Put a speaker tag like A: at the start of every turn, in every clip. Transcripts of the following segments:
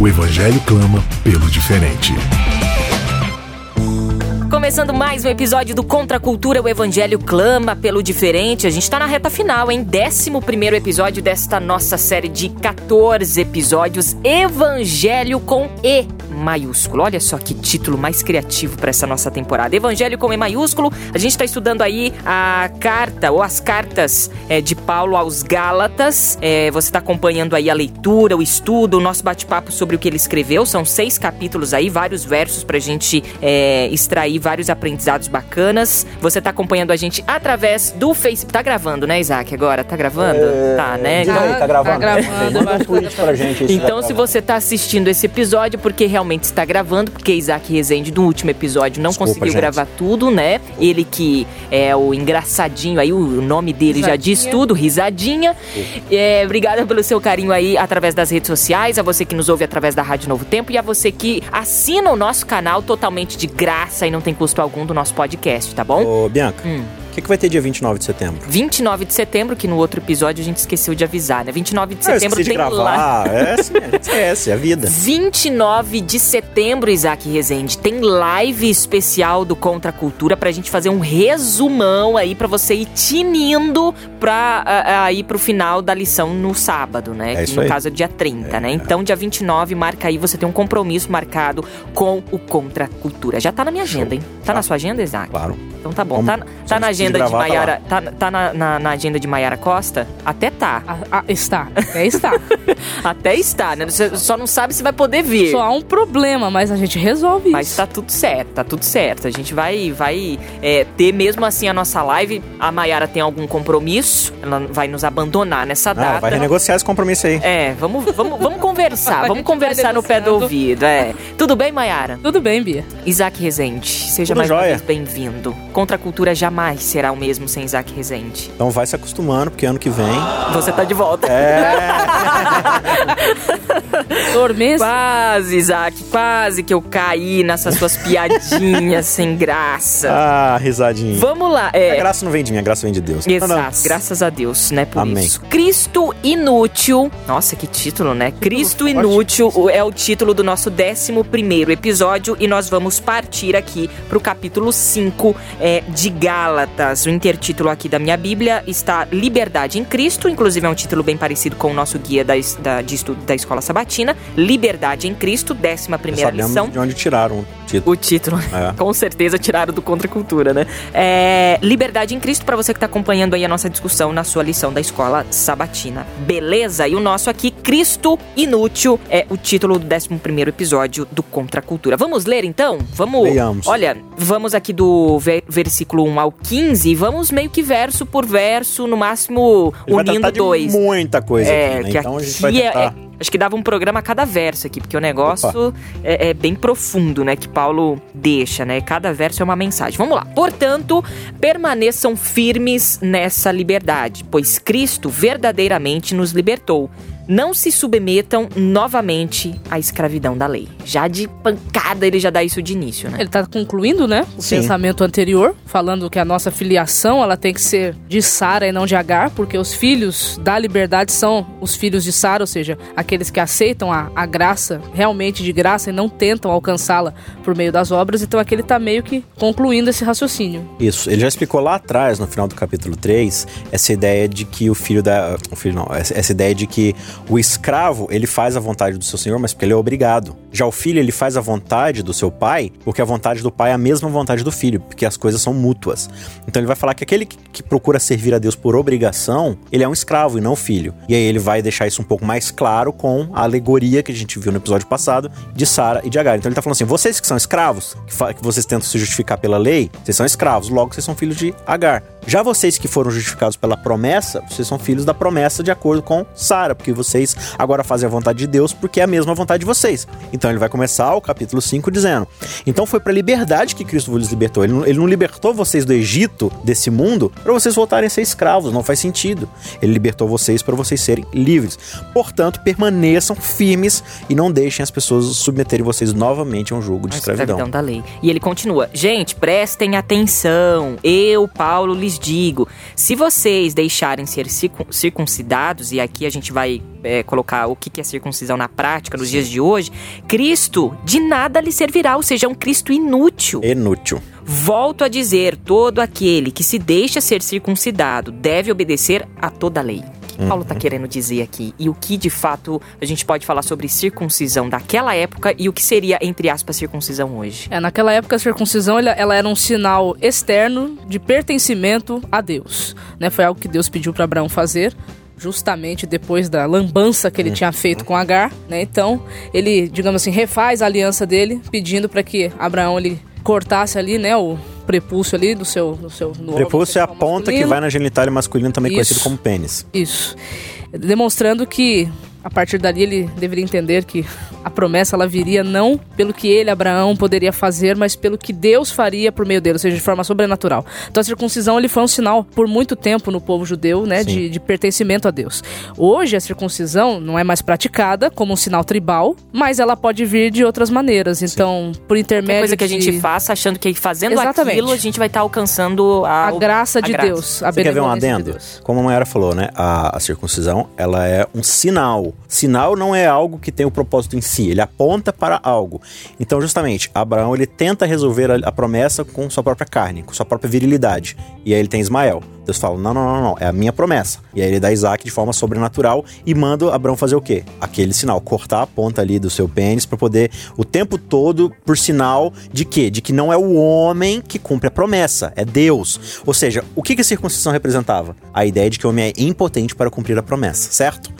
A: O evangelho clama pelo diferente.
B: Começando mais um episódio do Contra a Cultura, o Evangelho clama pelo diferente. A gente tá na reta final, hein? 11 episódio desta nossa série de 14 episódios, Evangelho com E maiúsculo. Olha só que título mais criativo para essa nossa temporada. Evangelho com E maiúsculo. A gente está estudando aí a carta ou as cartas é, de Paulo aos Gálatas. É, você está acompanhando aí a leitura, o estudo, o nosso bate-papo sobre o que ele escreveu. São seis capítulos aí, vários versos para a gente é, extrair vários aprendizados bacanas. Você está acompanhando a gente através do Facebook. Tá gravando, né, Isaac? Agora tá gravando?
C: É...
B: Tá, né?
C: Então, aí, tá gravando. Tá
B: gravando.
C: Manda um tweet pra gente.
B: Então, se você tá assistindo esse episódio, porque realmente está gravando, porque Isaac Rezende, no último episódio, não Desculpa, conseguiu gente. gravar tudo, né? Ele que é o engraçadinho aí, o nome dele risadinha. já diz tudo, risadinha. É, obrigada pelo seu carinho aí através das redes sociais, a você que nos ouve através da Rádio Novo Tempo e a você que assina o nosso canal totalmente de graça e não tem custo algum do nosso podcast, tá bom?
C: Ô, Bianca. Hum que, que vai ter dia 29 de setembro?
B: 29 de setembro, que no outro episódio a gente esqueceu de avisar, né? 29 de setembro
C: tem
B: de
C: lá. É, sim, a gente esquece, é a vida.
B: 29 de setembro, Isaac Rezende, tem live especial do Contra a Cultura pra gente fazer um resumão aí pra você ir tinindo pra ir pro final da lição no sábado, né?
C: É
B: que no
C: aí.
B: caso é dia 30, é, né? Então, dia 29, marca aí, você tem um compromisso marcado com o Contra a Cultura. Já tá na minha agenda, hein? Tá, tá. na sua agenda, Isaac?
C: Claro.
B: Então tá bom. Vamos, tá, tá na agenda de Maiara. Tá, tá na, na, na, agenda de Maiara Costa? Até tá.
D: A, a, está. Até está.
B: Até está, né? Você só não sabe se vai poder vir.
D: Só há um problema, mas a gente resolve
B: mas
D: isso.
B: Mas tá tudo certo, tá tudo certo. A gente vai, vai é, ter mesmo assim a nossa live. A Maiara tem algum compromisso, ela vai nos abandonar nessa data.
C: Ah, vai renegociar esse compromisso aí.
B: É, vamos, vamos, vamos conversar, vamos conversar no pé do ouvido. É. Tudo bem, Maiara?
D: Tudo bem, Bia.
B: Isaac Rezende, seja
C: tudo
B: mais
C: jóia.
B: uma vez bem-vindo. Contra a cultura jamais será o mesmo sem Isaac Rezende.
C: Então vai se acostumando, porque ano que vem.
B: Você tá de volta.
C: É.
D: Dormência.
B: Quase, Isaac, quase que eu caí nessas suas piadinhas sem graça.
C: Ah, risadinha.
B: Vamos lá. É...
C: A graça não vem de mim, a graça vem de Deus.
B: Exato, não, não. graças a Deus, né? Por
C: Amém.
B: isso. Cristo Inútil. Nossa, que título, né? Cristo Inútil é o título do nosso 11 episódio e nós vamos partir aqui pro capítulo 5 é, de Gálatas. O intertítulo aqui da minha Bíblia está Liberdade em Cristo, inclusive é um título bem parecido com o nosso guia da, da, de estudo da Escola Sabatina. Liberdade em Cristo, 11 primeira lição.
C: de onde tiraram título.
B: O título,
C: é.
B: com certeza tiraram do Contra Cultura, né? É, Liberdade em Cristo, para você que está acompanhando aí a nossa discussão na sua lição da Escola Sabatina. Beleza? E o nosso aqui, Cristo Inútil, é o título do 11 episódio do Contra Cultura. Vamos ler então? Vamos.
C: Leiamos.
B: Olha, vamos aqui do versículo 1 ao 15 e vamos meio que verso por verso, no máximo unindo dois.
C: muita coisa
B: é,
C: aqui, né? Então a gente vai tentar...
B: é, é, acho que dava um programa a cada verso aqui, porque o negócio é, é, bem profundo, né? Que Paulo deixa, né? Cada verso é uma mensagem. Vamos lá. Portanto, permaneçam firmes nessa liberdade, pois Cristo verdadeiramente nos libertou não se submetam novamente à escravidão da lei. Já de pancada ele já dá isso de início, né?
D: Ele tá concluindo, né, o
C: Sim.
D: pensamento anterior, falando que a nossa filiação, ela tem que ser de Sara e não de Agar, porque os filhos da liberdade são os filhos de Sara, ou seja, aqueles que aceitam a, a graça, realmente de graça, e não tentam alcançá-la por meio das obras, então aqui ele tá meio que concluindo esse raciocínio.
C: Isso, ele já explicou lá atrás, no final do capítulo 3, essa ideia de que o filho da... O filho não, essa ideia de que o escravo, ele faz a vontade do seu senhor, mas porque ele é obrigado. Já o filho, ele faz a vontade do seu pai, porque a vontade do pai é a mesma vontade do filho, porque as coisas são mútuas. Então ele vai falar que aquele que, procura servir a Deus por obrigação, ele é um escravo e não filho. E aí ele vai deixar isso um pouco mais claro com a alegoria que a gente viu no episódio passado de Sara e de Agar. Então ele tá falando assim: vocês que são escravos, que, que vocês tentam se justificar pela lei, vocês são escravos, logo vocês são filhos de Agar. Já vocês que foram justificados pela promessa, vocês são filhos da promessa de acordo com Sara, porque vocês agora fazem a vontade de Deus porque é a mesma vontade de vocês. Então ele vai começar o capítulo 5 dizendo: Então foi para a liberdade que Cristo vos libertou. Ele não, ele não libertou vocês do Egito, desse mundo, para vocês voltarem a ser escravos. Não faz sentido. Ele libertou vocês para vocês serem livres. Portanto, permaneçam firmes e não deixem as pessoas submeterem vocês novamente a um jogo de
B: A
C: escravidão.
B: escravidão da lei. E ele continua: Gente, prestem atenção. Eu, Paulo, lhes digo: se vocês deixarem ser circun- circuncidados, e aqui a gente vai é, colocar o que é circuncisão na prática nos dias de hoje, Cristo de nada lhe servirá, ou seja, é um Cristo inútil.
C: Inútil.
B: Volto a dizer: todo aquele que se deixa ser circuncidado deve obedecer a toda a lei. O que Paulo está querendo dizer aqui? E o que de fato a gente pode falar sobre circuncisão daquela época e o que seria, entre aspas, circuncisão hoje?
D: É, naquela época a circuncisão ela, ela era um sinal externo de pertencimento a Deus. Né? Foi algo que Deus pediu para Abraão fazer. Justamente depois da lambança que ele tinha feito com Agar, né? Então, ele, digamos assim, refaz a aliança dele, pedindo para que Abraão ele cortasse ali, né, o prepúcio ali do seu do seu no
C: Prepúcio é a ponta que
D: masculino.
C: vai na genitália masculina, também
D: Isso.
C: conhecido como pênis.
D: Isso. Demonstrando que a partir dali ele deveria entender que a promessa ela viria não pelo que ele, Abraão, poderia fazer, mas pelo que Deus faria por meio dele, ou seja, de forma sobrenatural. Então a circuncisão ele foi um sinal por muito tempo no povo judeu, né,
C: Sim.
D: de, de pertencimento a Deus. Hoje a circuncisão não é mais praticada como um sinal tribal, mas ela pode vir de outras maneiras. Então, por
B: Qualquer
D: intermédio
B: coisa que a
D: de-
B: gente faça achando que fazendo
D: Exatamente.
B: aquilo a gente vai estar alcançando a,
D: a graça de
B: graça.
D: Deus, a
C: Você quer ver um adendo?
D: Deus.
C: Como a Mayara falou, né? A, a circuncisão, ela é um sinal. Sinal não é algo que tem o propósito em si, ele aponta para algo. Então, justamente, Abraão, ele tenta resolver a, a promessa com sua própria carne, com sua própria virilidade. E aí ele tem Ismael. Deus fala, não, não, não, não, é a minha promessa. E aí ele dá Isaac de forma sobrenatural e manda Abraão fazer o quê? Aquele sinal, cortar a ponta ali do seu pênis para poder o tempo todo por sinal de quê? De que não é o homem que cumpre a promessa, é Deus. Ou seja, o que que a circuncisão representava? A ideia de que o homem é impotente para cumprir a promessa, certo?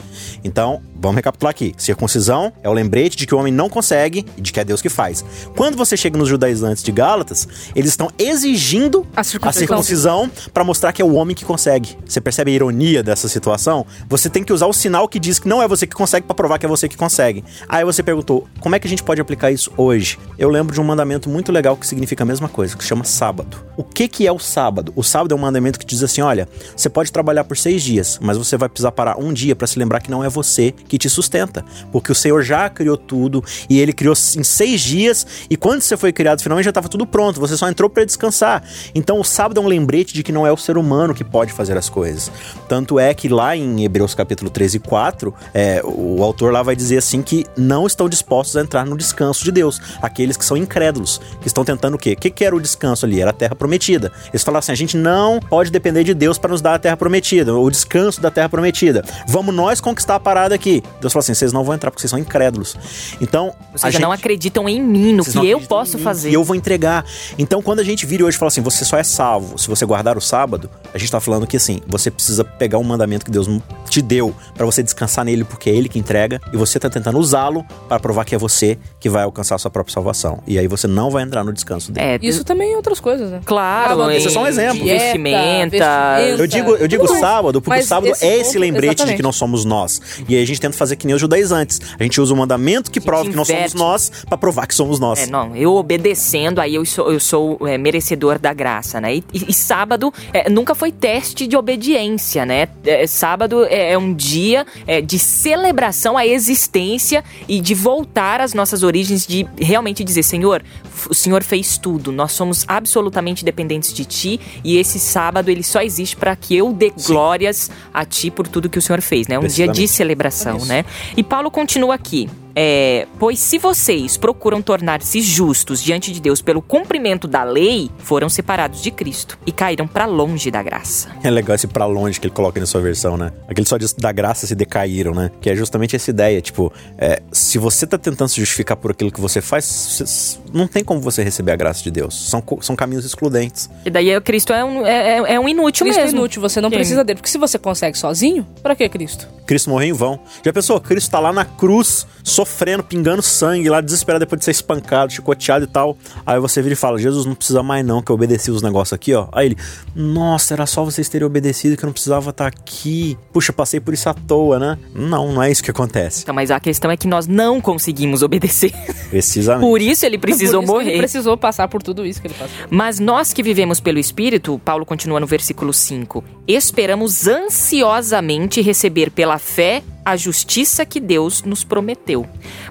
C: Então, vamos recapitular aqui. Circuncisão é o lembrete de que o homem não consegue e de que é Deus que faz. Quando você chega nos judaizantes de Gálatas, eles estão exigindo
D: A circuncisão.
C: circuncisão para mostrar que é o homem que consegue. Você percebe a ironia dessa situação? Você tem que usar o sinal que diz que não é você que consegue para provar que é você que consegue. Aí você perguntou, como é que a gente pode aplicar isso hoje? Eu lembro de um mandamento muito legal que significa a mesma coisa, que se chama sábado. O que que é o sábado? O sábado é um mandamento que diz assim, olha, você pode trabalhar por seis dias, mas você vai precisar parar um dia para se lembrar que não é você que te sustenta, porque o Senhor já criou tudo e Ele criou em seis dias e quando você foi criado finalmente já estava tudo pronto, você só entrou para descansar. Então o sábado é um lembrete de que não é o ser humano que pode fazer as coisas. Tanto é que lá em Hebreus capítulo 13 e 4, é, o autor lá vai dizer assim que não estão dispostos a entrar no descanso de Deus. Aqueles que são incrédulos, que estão tentando o quê? O que, que era o descanso ali? Era a terra prometida. Eles falaram assim: a gente não pode depender de Deus para nos dar a terra prometida, o descanso da terra prometida. Vamos nós conquistar a parada aqui. Deus falou assim: vocês não vão entrar porque vocês são incrédulos. Então,
B: seja,
C: gente-
B: não acreditam em mim, no
C: vocês
B: que eu posso fazer.
C: E eu vou entregar. Então, quando a gente vira hoje e fala assim, você só é salvo se você guardar o sábado, a gente tá falando que assim, você precisa pegar um mandamento que Deus te deu pra você descansar nele, porque é ele que entrega, e você tá tentando usá-lo para provar que é você que vai alcançar a sua própria salvação. E aí você não vai entrar no descanso dele.
B: É,
D: Isso também em outras coisas, né?
B: claro, em
C: esse é só um exemplo.
B: Vestimenta.
D: vestimenta.
C: Eu digo, eu digo
D: Tudo
C: sábado porque
D: Mas
C: o sábado
D: esse
C: é esse
D: ponto-
C: lembrete de
D: exatamente.
C: que não somos nós. E aí a gente tenta fazer que nem os judaizantes. A gente usa o mandamento que prova que não somos nós pra provar que somos nós.
B: É, não, eu obedecendo, aí eu sou, eu sou é, merecedor da graça, né? E, e- e sábado é, nunca foi teste de obediência, né? É, sábado é, é um dia é, de celebração à existência e de voltar às nossas origens, de realmente dizer, Senhor, o Senhor fez tudo, nós somos absolutamente dependentes de Ti e esse sábado ele só existe para que eu dê glórias a Ti por tudo que o Senhor fez, né? Um dia de celebração. Né? E Paulo continua aqui. É, pois se vocês procuram tornar-se justos diante de Deus pelo cumprimento da lei, foram separados de Cristo e caíram para longe da graça.
C: É legal esse pra longe que ele coloca na sua versão, né? Aquele só diz da graça se decaíram, né? Que é justamente essa ideia, tipo, é, se você tá tentando se justificar por aquilo que você faz, não tem como você receber a graça de Deus. São, são caminhos excludentes.
B: E daí é, Cristo é um, é, é- é um inútil
D: Cristo é
B: mesmo.
D: inútil, você não
B: Sim.
D: precisa dele. Porque se você consegue sozinho, pra que Cristo?
C: Cristo morreu em vão. Já pensou? Cristo tá lá na cruz, sofrendo, pingando sangue, lá desesperado depois de ser espancado, chicoteado e tal. Aí você vira e fala: Jesus, não precisa mais não, que eu obedeci os negócios aqui, ó. Aí ele: Nossa, era só vocês terem obedecido que eu não precisava estar aqui. Puxa, passei por isso à toa, né? Não, não é isso que acontece.
B: Então, mas a questão é que nós não conseguimos obedecer.
C: Precisamente.
B: Por isso ele precisou
D: Por isso que
B: morrer.
D: Ele precisou passar por tudo isso que ele passou.
B: Mas nós que vivemos pelo Espírito, Paulo continua no versículo 5, esperamos ansiosamente receber pela fé a justiça que Deus nos prometeu.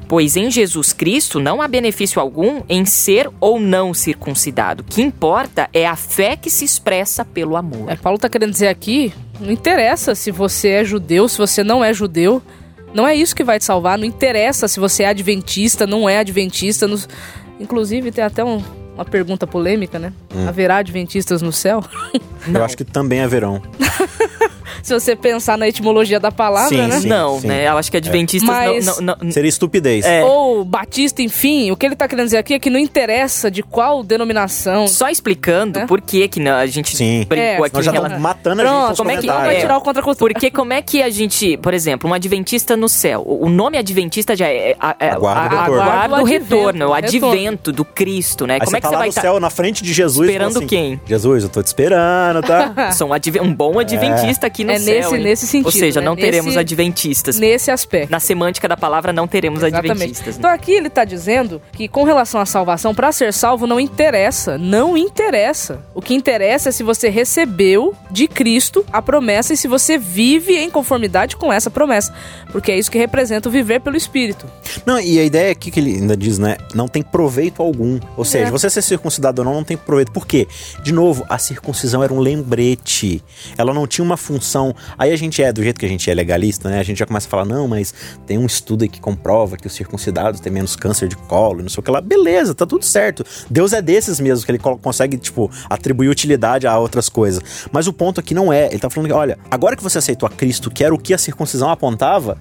B: Pois em Jesus Cristo não há benefício algum em ser ou não circuncidado. O que importa é a fé que se expressa pelo amor.
D: É, Paulo tá querendo dizer aqui, não interessa se você é judeu, se você não é judeu. Não é isso que vai te salvar. Não interessa se você é adventista, não é adventista. nos- Inclusive, tem até um- uma pergunta polêmica, né? Haverá adventistas no céu?
C: Eu acho que também é verão.
D: se você pensar na etimologia da palavra,
C: Sim,
D: né?
C: sim.
B: não, né? Eu acho que adventistas
D: Mas-
B: não, não, não-
C: Seria estupidez.
B: É.
D: Ou batista, enfim. O que ele tá querendo dizer aqui é que não interessa de qual denominação.
B: Só explicando
D: Né?
B: por que que não- a gente
C: Sim.
B: brincou
D: É,
B: aqui
C: Nós já estamos matando a gente
D: Pronto,
B: como é que-
D: vai tirar o contracultura.
B: Porque como é que a gente, por exemplo, um adventista no céu, o nome adventista já é, é, é
C: Aguarda o
B: a-
C: retorno.
B: aguarda o
D: Aguarda o
B: retorno, o
D: advento,
B: do Cristo, né?
C: Aí
B: como
C: você
B: é que
C: tá
B: você
C: lá
B: vai
C: no
B: estar
C: céu, na frente de Jesus.
B: Esperando
C: assim,
B: quem?
C: Jesus, eu tô te esperando, tá?
B: Sou um, um bom adventista aqui no
D: É
B: céu.
D: nesse-
B: hein?
D: nesse sentido,
B: Ou seja,
D: né?
B: não
D: Nesse-
B: teremos adventistas.
D: Nesse aspecto.
B: Na semântica da palavra, não teremos adventistas. né?
D: Então aqui ele tá dizendo que com relação à salvação, pra ser salvo não interessa, não interessa. O que interessa é se você recebeu de Cristo a promessa e se você vive em conformidade com essa promessa, porque é isso que representa o viver pelo Espírito.
C: Não, e a ideia aqui que ele ainda diz, né? Não tem proveito algum. Ou seja,
D: É.
C: você ser circuncidado ou não, não tem proveito. Por quê? De novo, a circuncisão era um lembrete. Ela não tinha uma função. Aí a gente é, do jeito que a gente é legalista, né? A gente já começa a falar, não, mas tem um estudo aí que comprova que os circuncidados têm menos câncer de colo, não sei o que lá. Beleza, tá tudo certo. Deus é desses mesmo, que ele consegue, tipo, atribuir utilidade a outras coisas. Mas o ponto aqui não é. Ele tá falando que, olha, agora que você aceitou a Cristo, que era o que a circuncisão apontava,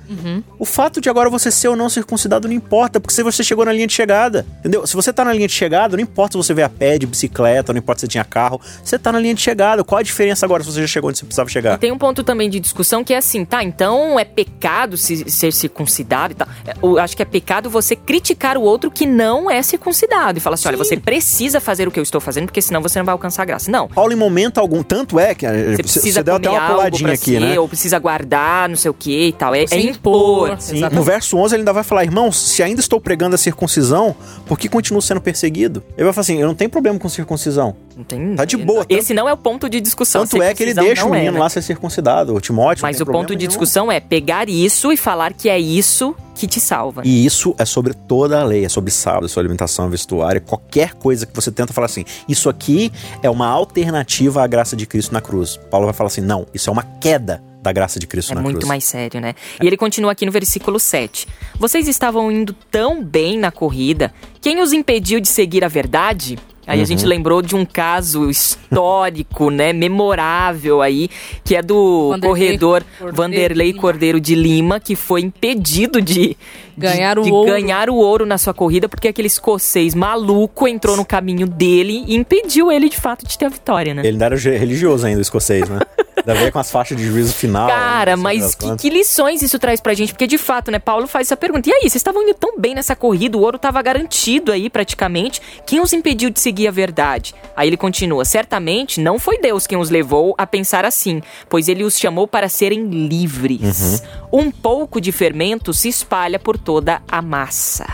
C: o fato de agora você ser ou não circuncidado não importa, porque se você chegou na linha de chegada, entendeu? Se você tá na linha de chegada, não importa se você veio a pé, de bicicleta, não importa se você tinha carro, você tá na linha de chegada. Qual a diferença agora se você já chegou onde você precisava chegar?
B: Tem um ponto também de discussão que é assim, tá? Então é pecado se, ser circuncidado e tal. É, Eu acho que é pecado você criticar o outro que não é circuncidado e falar assim: olha, você precisa fazer o que eu estou fazendo, porque senão você não vai alcançar a graça. Não.
C: Paulo, em momento algum, tanto é que eh,
B: Você precisa
C: deu até uma
B: algo
C: puladinha aqui,
B: ser,
C: né?
B: ou precisa guardar, não sei o que e tal. É,
D: Você
B: é
D: impor.
C: Sim, no verso 11 ele ainda vai falar, irmãos, se ainda estou pregando a circuncisão, por que continuo sendo perseguido? Ele vai falar assim, eu não tenho problema com circuncisão.
B: Não tem,
C: Tá de boa,
B: Esse não é o ponto de discussão.
C: Tanto é que ele deixa o
B: é,
C: menino
B: né?
C: lá ser circuncidado, o Timóteo.
B: Mas o ponto de
C: nenhum.
B: discussão é pegar isso e falar que é isso que te salva.
C: E isso é sobre toda a lei, é sobre sábado, é sobre alimentação, vestuário, qualquer coisa que você tenta falar assim, isso aqui é uma alternativa à graça de Cristo na cruz. Paulo vai falar assim, não, isso é uma queda da graça de Cristo
B: É
C: na
B: muito
C: cruz.
B: mais sério, né? E ele continua aqui no versículo 7. Vocês estavam indo tão bem na corrida, quem os impediu de seguir a verdade? Aí a
C: Uhum.
B: gente lembrou de um caso histórico, né, memorável aí, que é do
D: Vanderlei
B: corredor
D: Cordeiro
B: Vanderlei. Cordeiro de Lima, que foi impedido de
D: Ganhar
B: de,
D: o
B: de
D: ouro.
B: ganhar o ouro na sua corrida porque aquele escocês maluco entrou no caminho dele e impediu ele de fato de ter a vitória, né?
C: Ele ainda era religioso ainda, o escocês, né? Ainda veio com as faixas de juízo final.
B: Cara,
C: não sei
B: mas que, que lições isso traz pra gente? Porque de fato, né, Paulo faz essa pergunta. E aí, vocês estavam indo tão bem nessa corrida, o ouro tava garantido aí praticamente. Quem os impediu de seguir a verdade? Aí ele continua: certamente não foi Deus quem os levou a pensar assim, pois ele os chamou para serem livres. Um pouco de fermento se espalha por toda a massa.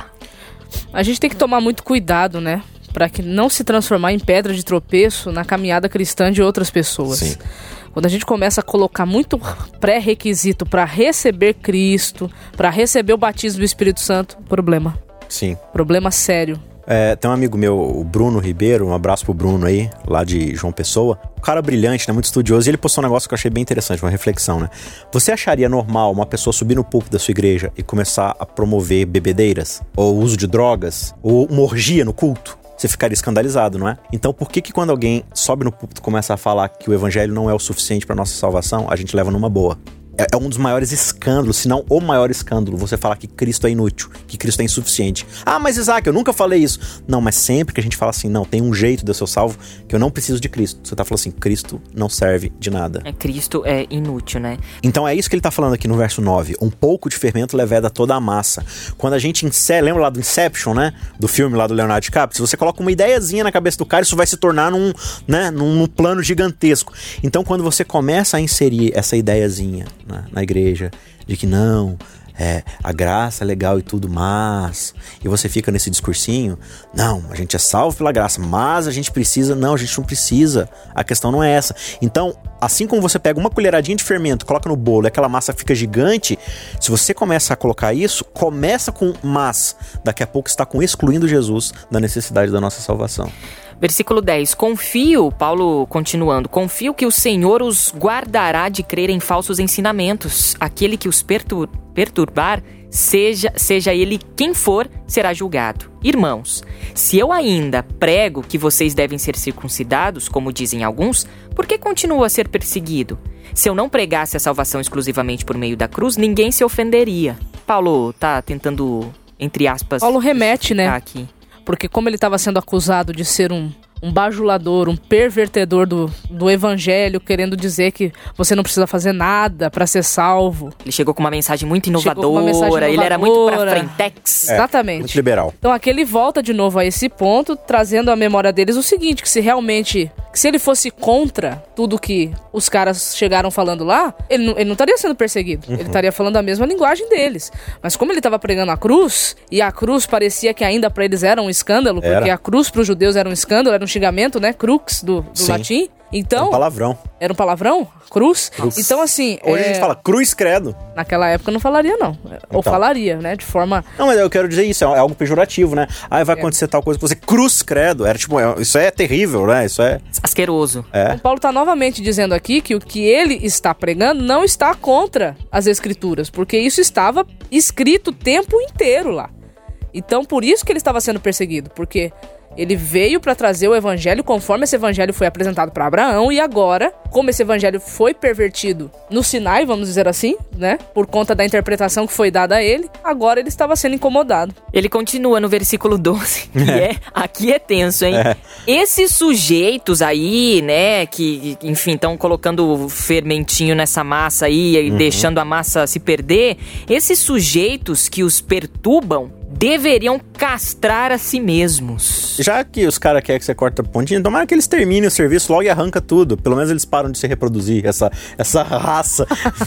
D: A gente tem que tomar muito cuidado, né? Pra que não se transformar em pedra de tropeço na caminhada cristã de outras pessoas.
C: Sim.
D: Quando a gente começa a colocar muito pré-requisito pra receber Cristo, pra receber o batismo do Espírito Santo, problema.
C: Sim.
D: Problema sério.
C: É, tem um amigo meu, o Bruno Ribeiro, um abraço pro Bruno aí, lá de João Pessoa. Um cara brilhante, né? Muito estudioso. E ele postou um negócio que eu achei bem interessante, uma reflexão, né? Você acharia normal uma pessoa subir no púlpito da sua igreja e começar a promover bebedeiras? Ou uso de drogas? Ou uma orgia no culto? você ficaria escandalizado, não é? Então, por que que quando alguém sobe no púlpito e começa a falar que o evangelho não é o suficiente para nossa salvação, a gente leva numa boa? É, é um dos maiores escândalos, se não o maior escândalo, você falar que Cristo é inútil, que Cristo é insuficiente. Ah, mas Isaac, eu nunca falei isso. Não, mas sempre que a gente fala assim, não, tem um jeito de eu ser salvo que eu não preciso de Cristo. Você tá falando assim, Cristo não serve de nada.
B: É, Cristo é inútil, né?
C: Então é isso que ele tá falando aqui no verso 9. Um pouco de fermento leveda toda a massa. Quando a gente insere, lembra lá do Inception, né? Do filme lá do Leonardo DiCaprio? Se você coloca uma ideiazinha na cabeça do cara, isso vai se tornar num, né, num, num plano gigantesco. Então quando você começa a inserir essa ideiazinha né, na igreja, de que não, é, a graça é legal e tudo, mas. E você fica nesse discursinho, não, a gente é salvo pela graça, mas a gente precisa. Não, a gente não precisa. A questão não é essa. Então, assim como você pega uma colheradinha de fermento, coloca no bolo e aquela massa fica gigante, se você começa a colocar isso, começa com mas. Daqui a pouco está com excluindo Jesus da necessidade da nossa salvação.
B: Versículo 10. Confio, Paulo continuando, confio que o Senhor os guardará de crer em falsos ensinamentos. Aquele que os pertur perturbar, seja, seja ele quem for, será julgado. Irmãos, se eu ainda prego que vocês devem ser circuncidados, como dizem alguns, por que continuo a ser perseguido? Se eu não pregasse a salvação exclusivamente por meio da cruz, ninguém se ofenderia. Paulo tá tentando, entre aspas.
D: Paulo remete, né?
B: Aqui.
D: Porque como ele estava sendo acusado de ser um, um bajulador, um pervertedor do, do evangelho, querendo dizer que você não precisa fazer nada para ser salvo.
B: Ele chegou com uma mensagem muito inovadora,
D: uma mensagem
B: ele era muito pra
D: inovadora.
B: frentex.
C: É.
D: Exatamente.
C: Muito liberal.
D: Então aqui ele volta de novo a esse ponto, trazendo à memória deles o seguinte, que se realmente, que se ele fosse contra tudo que os caras chegaram falando lá, ele não, ele não estaria sendo perseguido. Ele estaria falando a mesma linguagem deles. Mas como ele estava pregando a cruz, e a cruz parecia que ainda para eles era um escândalo,
C: Era.
D: porque a cruz para os judeus era um escândalo, era um xingamento, né? Crux do, do latim.
C: É
D: Então,
C: um palavrão.
D: era um palavrão? Cruz?
C: Cruz.
D: Então, assim.
C: Hoje a
D: é,
C: gente fala cruz credo.
D: Naquela época não falaria, não. Ou
C: Então.
D: falaria, né? De forma.
C: Não, mas eu quero dizer isso, é algo pejorativo, né? Ah,
D: É.
C: vai acontecer tal coisa com você. Cruz credo. Era tipo, é- isso é terrível, né? Isso é.
B: Asqueroso.
C: É.
D: Então, Paulo está novamente dizendo aqui que o que ele está pregando não está contra as escrituras, porque isso estava escrito o tempo inteiro lá. Então, por isso que ele estava sendo perseguido, porque ele veio para trazer o evangelho conforme esse evangelho foi apresentado para Abraão e agora, como esse evangelho foi pervertido no Sinai, vamos dizer assim, né, por conta da interpretação que foi dada a ele, agora ele estava sendo incomodado.
B: Ele continua no versículo 12, que é, aqui é tenso, hein? Esses sujeitos aí, né, que, enfim, estão colocando fermentinho nessa massa aí e deixando a massa se perder, esses sujeitos que os perturbam deveriam castrar a si mesmos.
C: Já que os caras querem que você corta a pontinha, tomara que eles terminem o serviço logo e arranca tudo. Pelo menos eles param de se reproduzir, essa, essa raça.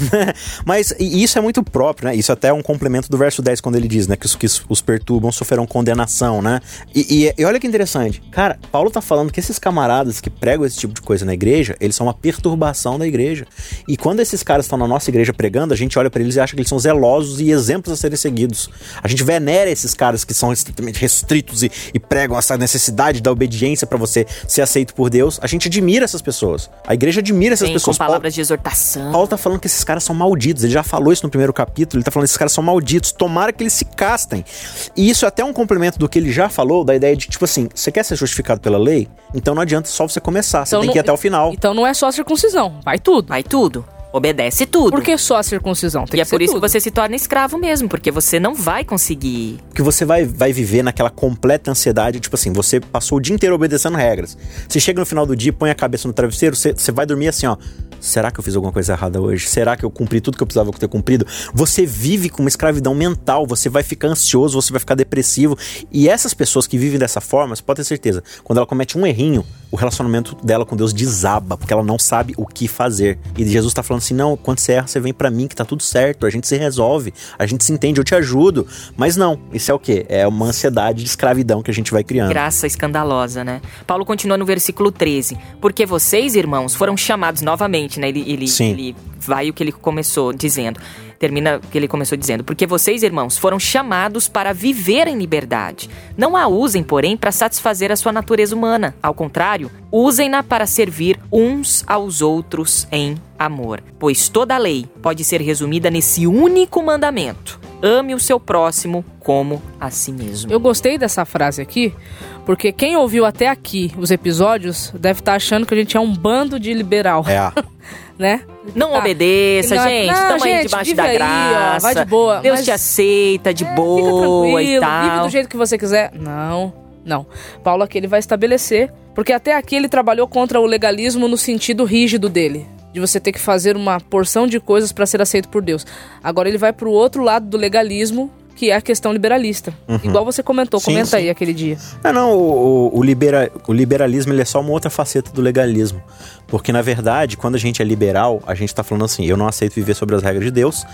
C: Mas isso é muito próprio, né? Isso até é um complemento do verso 10, quando ele diz, né? Que os que os perturbam sofrerão condenação, né? E, e- e olha que interessante. Cara, Paulo tá falando que esses camaradas que pregam esse tipo de coisa na igreja, eles são uma perturbação da igreja. E quando esses caras estão na nossa igreja pregando, a gente olha pra eles e acha que eles são zelosos e exemplos a serem seguidos. A gente venera esses caras que são estritamente restritos e, e pregam essa necessidade da obediência pra você ser aceito por Deus. A gente admira essas pessoas. A igreja admira essas
B: com
C: pessoas. Paulo-
B: palavras de exortação.
C: Paulo tá falando que esses caras são malditos. Ele já falou isso no primeiro capítulo. Ele tá falando que esses caras são malditos. Tomara que eles se castem. E isso é até um complemento do que ele já falou, da ideia de, tipo assim, você quer ser justificado pela lei? Então não adianta só você começar. Você
D: Então
C: tem
D: não-
C: que ir até o final.
D: Então não é só a circuncisão, vai tudo.
B: Vai tudo. Obedece tudo.
D: Por que só a circuncisão? Tem
B: e é por isso
D: tudo.
B: que você se torna escravo mesmo, porque você não vai conseguir.
C: que você vai, vai viver naquela completa ansiedade, tipo assim, você passou o dia inteiro obedecendo regras. Você chega no final do dia, põe a cabeça no travesseiro, você, você vai dormir assim, ó. Será que eu fiz alguma coisa errada hoje? Será que eu cumpri tudo que eu precisava ter cumprido? Você vive com uma escravidão mental, você vai ficar ansioso, você vai ficar depressivo. E essas pessoas que vivem dessa forma, você pode ter certeza, quando ela comete um errinho, o relacionamento dela com Deus desaba, porque ela não sabe o que fazer. E Jesus tá falando assim: não, quando você erra, você vem pra mim que tá tudo certo, a gente se resolve, a gente se entende, eu te ajudo. Mas não, isso é o quê? É uma ansiedade de escravidão que a gente vai criando.
B: Graça escandalosa, né? Paulo continua no versículo 13. Porque vocês, irmãos, foram chamados novamente, parte, né? Ele, ele, ele vai o que ele começou dizendo. Termina o que ele começou dizendo. Porque vocês, irmãos, foram chamados para viver em liberdade. Não a usem, porém, para satisfazer a sua natureza humana. Ao contrário, usem-na para servir uns aos outros em amor. Pois toda a lei pode ser resumida nesse único mandamento: ame o seu próximo como a si mesmo.
D: Eu gostei dessa frase aqui, porque quem ouviu até aqui os episódios deve estar achando que a gente é um bando de liberal,
C: É.
D: né?
B: Não
D: Tá.
B: obedeça,
D: Não,
B: gente.
D: não,
B: Tamo aí
D: gente,
B: debaixo
D: vive
B: da
D: aí, ó,
B: graça.
D: vai de boa,
B: Deus
D: mas-
B: te aceita de
D: É, fica
B: boa e tal.
D: Vive do jeito que você quiser. Não, não. Paulo aqui ele vai estabelecer, porque até aqui ele trabalhou contra o legalismo no sentido rígido dele. De você ter que fazer uma porção de coisas para ser aceito por Deus. Agora ele vai pro outro lado do legalismo, que é a questão liberalista. Igual você comentou,
C: Sim,
D: comenta
C: sim.
D: aí aquele dia.
C: Ah, não, o, o- o libera- o liberalismo ele é só uma outra faceta do legalismo. Porque, na verdade, quando a gente é liberal, a gente tá falando assim: eu não aceito viver sobre as regras de Deus,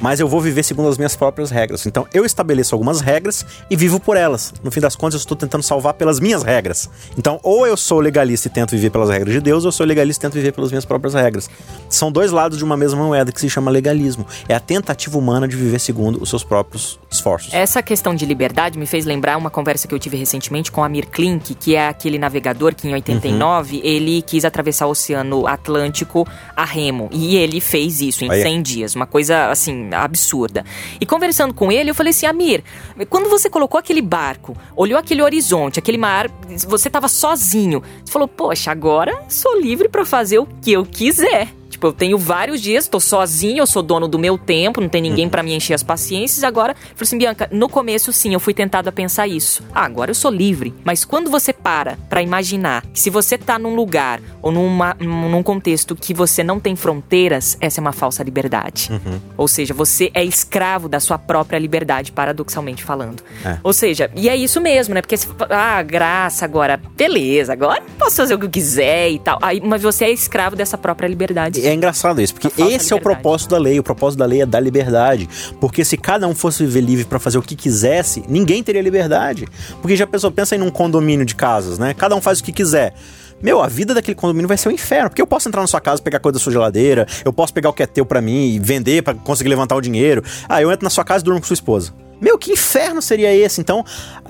C: mas eu vou viver segundo as minhas próprias regras. Então, eu estabeleço algumas regras e vivo por elas. No fim das contas, eu estou tentando salvar pelas minhas regras. Então, ou eu sou legalista e tento viver pelas regras de Deus, ou eu sou legalista e tento viver pelas minhas próprias regras. São dois lados de uma mesma moeda que se chama legalismo. É a tentativa humana de viver segundo os seus próprios esforços.
B: Essa questão de liberdade me fez lembrar uma conversa que eu tive recentemente com Amir Klink, que é aquele navegador que em 89 ele quis atravessar o Oceano Atlântico a remo. E ele fez isso em
C: Aí.
B: 100 dias, uma coisa assim absurda. E conversando com ele, eu falei assim: Amir, quando você colocou aquele barco, olhou aquele horizonte, aquele mar, você tava sozinho. Você falou: Poxa, agora sou livre pra fazer o que eu quiser. Tipo, eu tenho vários dias, tô sozinho, eu sou dono do meu tempo, não tem ninguém pra me encher as paciências. Agora, eu falei assim, Bianca, no começo sim, eu fui tentada a pensar isso. Ah, agora eu sou livre. Mas quando você para pra imaginar que se você tá num lugar ou numa, num contexto que você não tem fronteiras, essa é uma falsa liberdade. Ou seja, você é escravo da sua própria liberdade, paradoxalmente falando.
C: É.
B: Ou seja, e é isso mesmo, né? Porque, se- ah, graça, agora, beleza, agora posso fazer o que eu quiser e tal. Aí, mas você é escravo dessa própria liberdade.
C: É engraçado isso, porque esse é o propósito da lei. O propósito da lei é dar liberdade. Porque se cada um fosse viver livre pra fazer o que quisesse, ninguém teria liberdade. Porque já pensou, pensa em um condomínio de casas, né? Cada um faz o que quiser. Meu, a vida daquele condomínio vai ser um inferno. Porque eu posso entrar na sua casa, pegar coisa da sua geladeira, eu posso pegar o que é teu pra mim e vender pra conseguir levantar o dinheiro. Ah, eu entro na sua casa e durmo com sua esposa. Meu, que inferno seria esse? Então,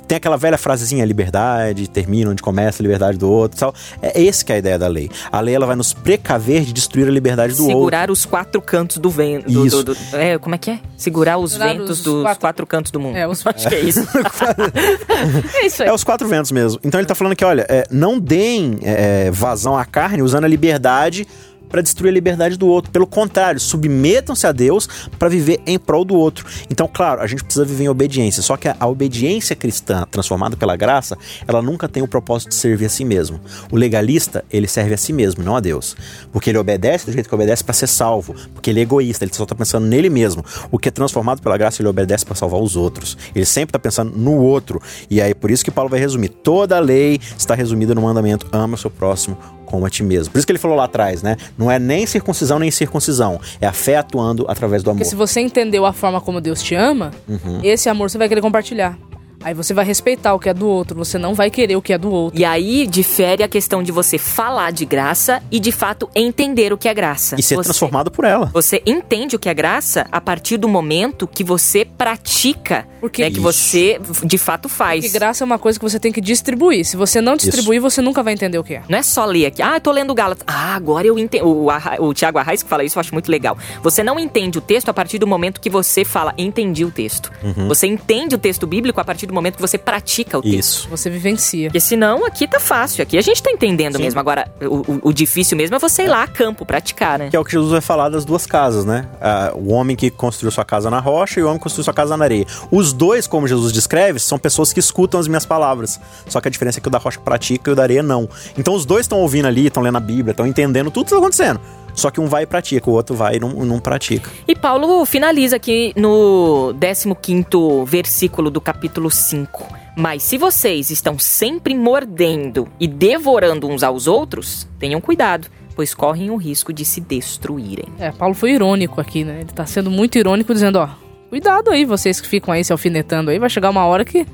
C: tem aquela velha frasezinha, liberdade, termina onde começa a liberdade do outro e tal. É esse que é a ideia da lei. A lei, ela vai nos precaver de destruir a liberdade do outro.
B: Segurar os quatro cantos do vento.
C: Isso.
B: do- do- é, como é que é? Segurar os
D: Segurar
B: ventos
D: os
B: dos
D: quatro-
B: quatro... cantos do mundo.
D: É, os-
B: Acho que é isso. é isso aí.
C: É os quatro ventos mesmo. Então ele tá falando que, olha, é, não deem é, vazão à carne usando a liberdade para destruir a liberdade do outro. Pelo contrário, submetam-se a Deus para viver em prol do outro. Então, claro, a gente precisa viver em obediência. Só que a, a obediência cristã, transformada pela graça, ela nunca tem o propósito de servir a si mesmo. O legalista, ele serve a si mesmo, não a Deus. Porque ele obedece do jeito que obedece para ser salvo. Porque ele é egoísta, ele só tá pensando nele mesmo. O que é transformado pela graça, ele obedece para salvar os outros. Ele sempre tá pensando no outro. E aí, por isso que Paulo vai resumir. Toda a lei está resumida no mandamento: ama o seu próximo como a ti mesmo. Por isso que ele falou lá atrás, né? Não é nem circuncisão nem circuncisão. É a fé atuando através do amor.
D: Porque se você entendeu a forma como Deus te ama,
C: Uhum.
D: esse amor você vai querer compartilhar. Aí você vai respeitar o que é do outro, você não vai querer o que é do outro.
B: E aí difere a questão de você falar de graça e de fato entender o que é graça.
C: E ser
B: Você-
C: transformado por ela.
B: Você entende o que é graça a partir do momento que você pratica,
D: Porque-
B: né, que
C: Isso.
B: você de fato faz.
D: Porque graça é uma coisa que você tem que distribuir. Se você não distribuir, você nunca vai entender o que é.
B: Não é só ler aqui, ah, eu tô lendo Gálatas. Ah, agora eu entendo. O, Arra- o Tiago Arraes que fala isso, eu acho muito legal. Você não entende o texto a partir do momento que você fala, entendi o texto.
C: Uhum.
B: Você entende o texto bíblico a partir do momento que você pratica o texto.
C: Isso.
D: Você vivencia.
B: Porque senão aqui tá fácil, aqui a gente tá entendendo mesmo. Agora, o, o- difícil mesmo é você ir lá a campo praticar, né?
C: Que é o que Jesus vai falar das duas casas, né? Ah, o homem que construiu sua casa na rocha e o homem que construiu sua casa na areia. Os dois, como Jesus descreve, são pessoas que escutam as minhas palavras. Só que a diferença é que o da rocha pratica e o da areia não. Então os dois estão ouvindo ali, estão lendo a Bíblia, estão entendendo tudo que está acontecendo. Só que um vai e pratica, o outro vai e não, não pratica.
B: E Paulo finaliza aqui no 15 versículo do capítulo 5. Mas se vocês estão sempre mordendo e devorando uns aos outros, tenham cuidado, pois correm o risco de se destruírem.
D: É, Paulo foi irônico aqui, né? Ele tá sendo muito irônico, dizendo, ó, cuidado aí, vocês que ficam aí se alfinetando aí, vai chegar uma hora que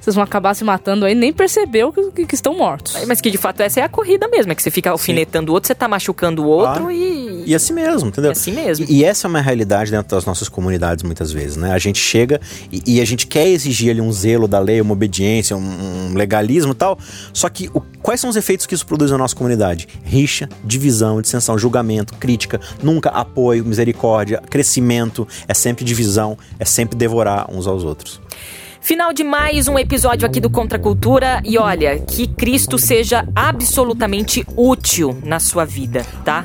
D: vocês vão acabar se matando aí, nem percebeu que, que- que estão mortos.
B: Mas que de fato essa é a corrida mesmo, é que você fica alfinetando o outro, você tá machucando o outro
C: Ah.
B: e,
C: e a si mesmo, entendeu?
B: E a si mesmo.
C: E, e essa é uma realidade dentro das nossas comunidades muitas vezes, né? A gente chega e, e a gente quer exigir ali um zelo da lei, uma obediência, um, um legalismo e tal, só que o, quais são os efeitos que isso produz na nossa comunidade? Rixa, divisão, dissensão, julgamento, crítica, nunca apoio, misericórdia, crescimento, é sempre divisão, é sempre devorar uns aos outros.
B: Final de mais um episódio aqui do Contra Cultura e olha, que Cristo seja absolutamente útil na sua vida, tá?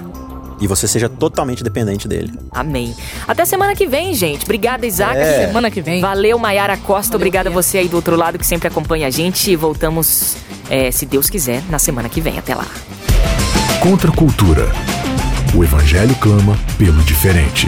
C: E você seja totalmente dependente dele.
B: Amém. Até semana que vem, gente. Obrigada, Isaac.
C: É.
D: Semana que vem.
B: Valeu, Maiara Costa. Obrigada a você aí do outro lado que sempre acompanha a gente. E voltamos, é, se Deus quiser, na semana que vem. Até lá.
A: Contra a cultura. O evangelho clama pelo diferente.